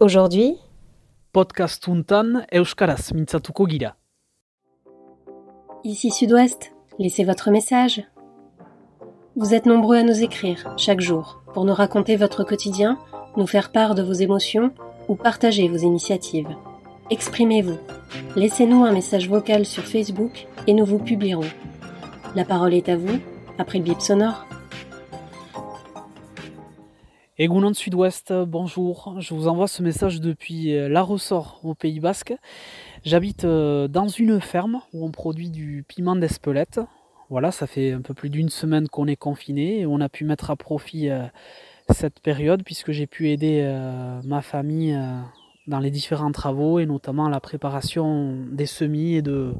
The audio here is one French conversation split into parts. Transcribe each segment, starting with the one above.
Aujourd'hui, podcast untan euskaraz mintzatuko gira. Ici Sud-Ouest, laissez votre message. Vous êtes nombreux à nous écrire chaque jour pour nous raconter votre quotidien, nous faire part de vos émotions ou partager vos initiatives. Exprimez-vous. Laissez-nous un message vocal sur Facebook et nous vous publierons. La parole est à vous, après le bip sonore. Egunon Sud-Ouest, bonjour. Je vous envoie ce message depuis euh, La Ressort au Pays Basque. J'habite euh, dans une ferme où on produit du piment d'Espelette. Voilà, ça fait un peu plus d'une semaine qu'on est confiné et on a pu mettre à profit euh, cette période puisque j'ai pu aider ma famille dans les différents travaux et notamment la préparation des semis et de,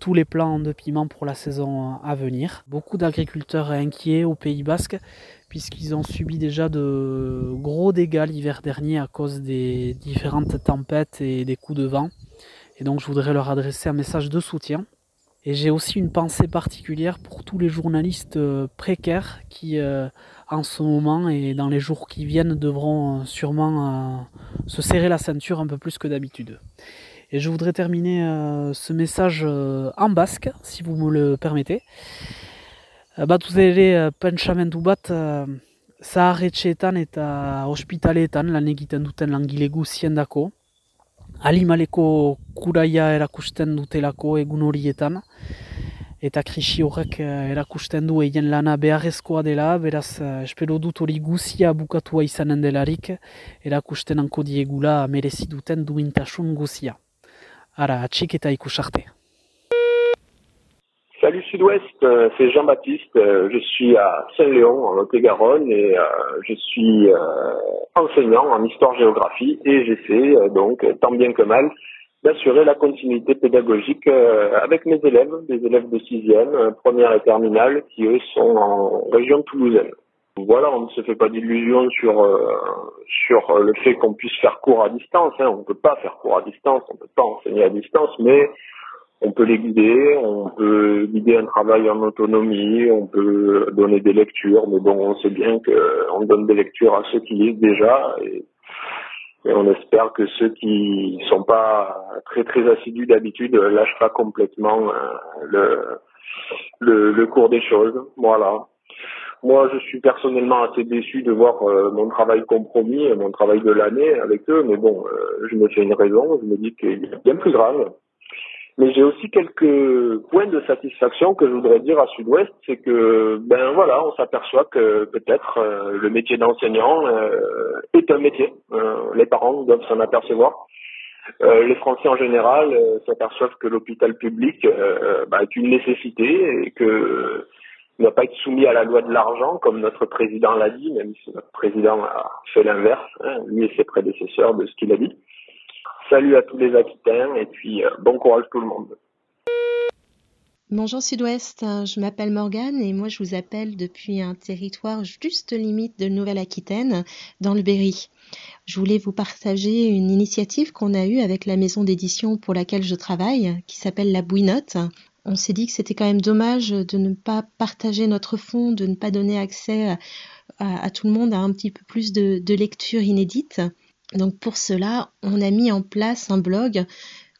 tous les plants de piment pour la saison à venir. Beaucoup d'agriculteurs inquiets au Pays Basque puisqu'ils ont subi déjà de gros dégâts l'hiver dernier à cause des différentes tempêtes et des coups de vent. Et donc je voudrais leur adresser un message de soutien. Et j'ai aussi une pensée particulière pour tous les journalistes euh, précaires qui, euh, en ce moment et dans les jours qui viennent, devront euh, sûrement se serrer la ceinture un peu plus que d'habitude. Et je voudrais terminer ce message en basque, si vous me le permettez. ere pentsamendu bat zaharretxeetan eta lan egiten duten langile dako. Alimaleko kuraia erakusten dutelako egun horietan. Eta krisi horrek erakusten du egin lana beharrezkoa dela, beraz espero dut hori guzia bukatua izanen delarik, erakusten anko diegula merezi duten duintasun guzia. Ara, atxik eta ikusarte. Salut Sud-Ouest, euh, c'est Jean-Baptiste. Euh, je suis à Saint-Léon, en Lot-et-Garonne, et euh, je suis enseignant en histoire-géographie et j'essaie donc, tant bien que mal, d'assurer la continuité pédagogique avec mes élèves, des élèves de sixième, première et terminale, qui eux sont en région toulousaine. Voilà, on ne se fait pas d'illusions sur sur le fait qu'on puisse faire cours à distance. Hein. On ne peut pas faire cours à distance, on ne peut pas enseigner à distance, mais on peut les guider, on peut guider un travail en autonomie, on peut donner des lectures, mais bon, on sait bien qu'on donne des lectures à ceux qui lisent déjà et, on espère que ceux qui sont pas très très assidus d'habitude lâchent pas complètement euh, le, le, cours des choses. Voilà. Moi, je suis personnellement assez déçu de voir euh, mon travail compromis, mon travail de l'année avec eux, mais bon, euh, je me fais une raison, je me dis qu'il est bien plus grave. Mais j'ai aussi quelques points de satisfaction que je voudrais dire à Sud-Ouest, c'est que ben voilà, on s'aperçoit que peut-être euh, le métier d'enseignant euh, est un métier. Euh, les parents doivent s'en apercevoir. les Français en général s'aperçoivent que l'hôpital public bah, est une nécessité et que ne doit pas être soumis à la loi de l'argent, comme notre président l'a dit, même si notre président a fait l'inverse, hein, lui et ses prédécesseurs de ce qu'il a dit. Salut à tous les Aquitains et puis euh, bon courage tout le monde. Bonjour Sud-Ouest, je m'appelle Morgane et moi je vous appelle depuis un territoire juste limite de Nouvelle-Aquitaine, dans le Berry. Je voulais vous partager une initiative qu'on a eue avec la maison d'édition pour laquelle je travaille, qui s'appelle La Bouinotte. On s'est dit que c'était quand même dommage de ne pas partager notre fonds, de ne pas donner accès à, tout le monde à un petit peu plus de, de lecture inédite. Donc pour cela, on a mis en place un blog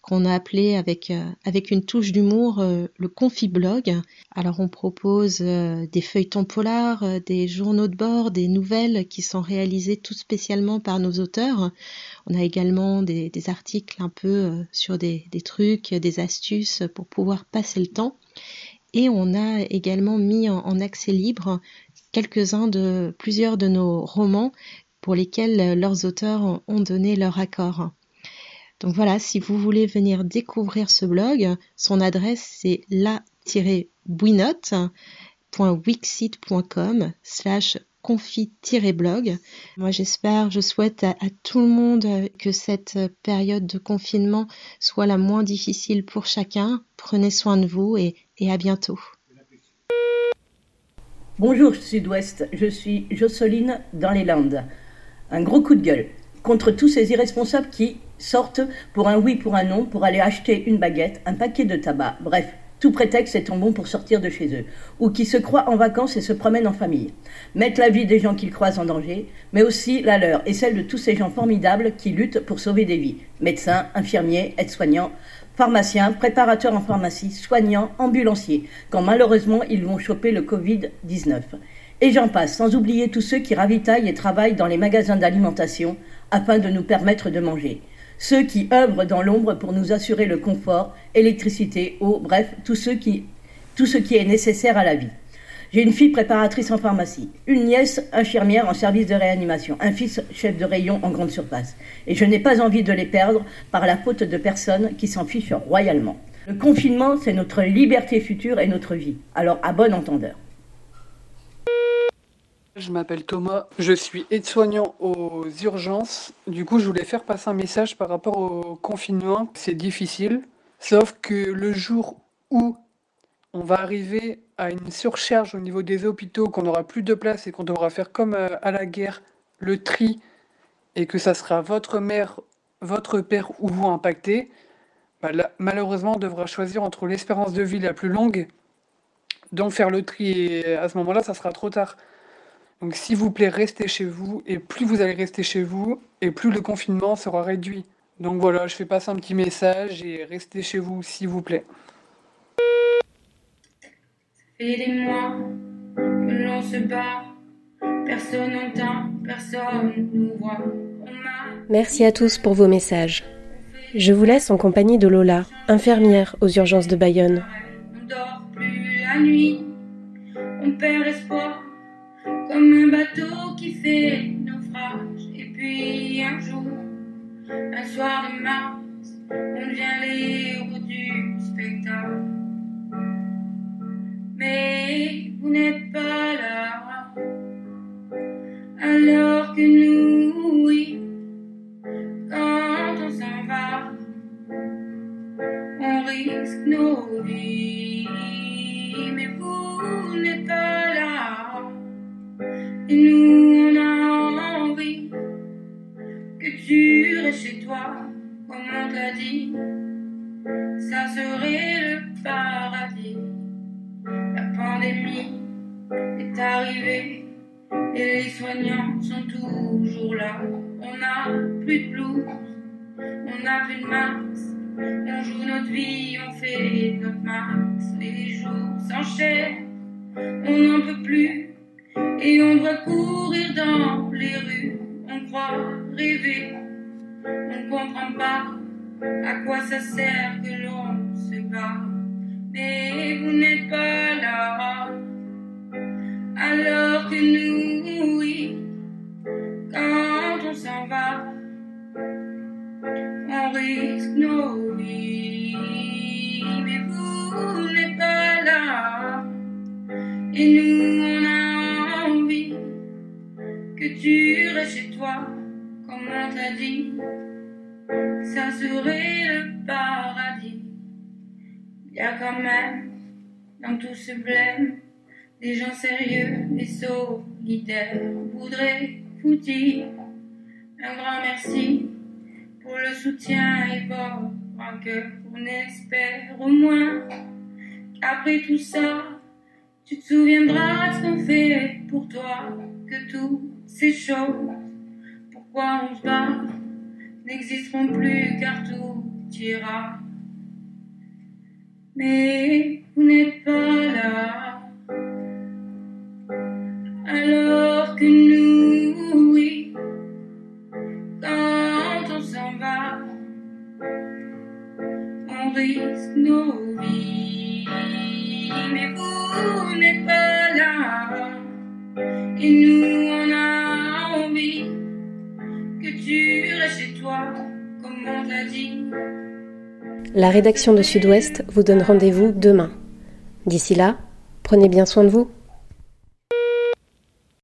qu'on a appelé avec, euh, une touche d'humour euh, le Confiblog. Alors on propose euh, des feuilletons polars, des journaux de bord, des nouvelles qui sont réalisées tout spécialement par nos auteurs. On a également des, articles un peu sur des, des, trucs, des astuces pour pouvoir passer le temps. Et on a également mis en, en accès libre quelques-uns de plusieurs de nos romans pour lesquels euh, leurs auteurs ont donné leur accord. Donc voilà, si vous voulez venir découvrir ce blog, son adresse c'est la-wixit.com slash confi-blog. Moi j'espère, je souhaite à, tout le monde que cette période de confinement soit la moins difficile pour chacun. Prenez soin de vous et, et à bientôt. Bonjour Sud-Ouest, je suis Jocelyne dans les Landes un gros coup de gueule contre tous ces irresponsables qui sortent pour un oui, pour un non, pour aller acheter une baguette, un paquet de tabac, bref, tout prétexte étant bon pour sortir de chez eux, ou qui se croient en vacances et se promènent en famille, mettent la vie des gens qu'ils croisent en danger, mais aussi la leur et celle de tous ces gens formidables qui luttent pour sauver des vies, médecins, infirmiers, aides-soignants, pharmaciens, préparateurs en pharmacie, soignants, ambulanciers, quand malheureusement ils vont choper le Covid-19. Et j'en passe, sans oublier tous ceux qui ravitaillent et travaillent dans les magasins d'alimentation afin de nous permettre de manger. Ceux qui œuvrent dans l'ombre pour nous assurer le confort, électricité, eau, bref, tout ce qui, tout ce qui est nécessaire à la vie. J'ai une fille préparatrice en pharmacie, une nièce infirmière en service de réanimation, un fils chef de rayon en grande surface. Et je n'ai pas envie de les perdre par la faute de personnes qui s'en fichent royalement. Le confinement, c'est notre liberté future et notre vie. Alors à bon entendeur. Je m'appelle Thomas, je suis aide-soignant aux urgences. Du coup, je voulais faire passer un message par rapport au confinement. C'est difficile, sauf que le jour où on va arriver à une surcharge au niveau des hôpitaux, qu'on n'aura plus de place et qu'on devra faire comme euh, à la guerre, le tri, et que ça sera votre mère, votre père ou vous impacté, bah malheureusement on devra choisir entre l'espérance de vie la plus longue, donc faire le tri, et à ce moment-là, ça sera trop tard. Donc s'il vous plaît, restez chez vous, et plus vous allez rester chez vous, et plus le confinement sera réduit. Donc voilà, je fais passer un petit message, et restez chez vous, s'il vous plaît des mois que l'on se bat, personne n'entend, personne nous voit. Merci à tous pour vos messages. Je vous laisse en compagnie de Lola, infirmière aux urgences de Bayonne. On dort plus la nuit, on perd espoir, comme un bateau qui fait naufrage. Et puis un jour, un soir de mars, on devient les héros du spectacle mais vous n'êtes pas là. Alors que nous, oui, quand on s'en va, on risque nos vies, mais vous n'êtes pas dit, ça serait le paradis pandémie est arrivée et les soignants sont toujours là. On n'a plus de blues, on n'a plus de max. On joue notre vie, on fait notre max. Les jours s'enchaînent, on n'en peut plus. Et on doit courir dans les rues. On croit rêver, on comprend pas à quoi ça sert que l'on se bat? Mais vous n'êtes pas là. Alors que nous, oui, quand on s'en va, on risque nos vies, mais vous n'êtes pas là. Et nous, on a envie que tu restes chez toi, comme on t'a dit, ça serait le paradis. Il y a quand même dans tout ce blême des gens sérieux et solidaires. On voudrait vous dire un grand merci pour le soutien et votre cœur. On espère au moins qu'après tout ça, tu te souviendras de ce qu'on fait pour toi, que toutes ces choses, pourquoi on se bat, n'existeront plus car tout ira mais vous n'êtes pas là. Alors que nous, oui, quand on s'en va, on risque nos vies, mais vous n'êtes pas là. Et nous, La rédaction de Sud-Ouest vous donne rendez-vous demain. D'ici là, prenez bien soin de vous.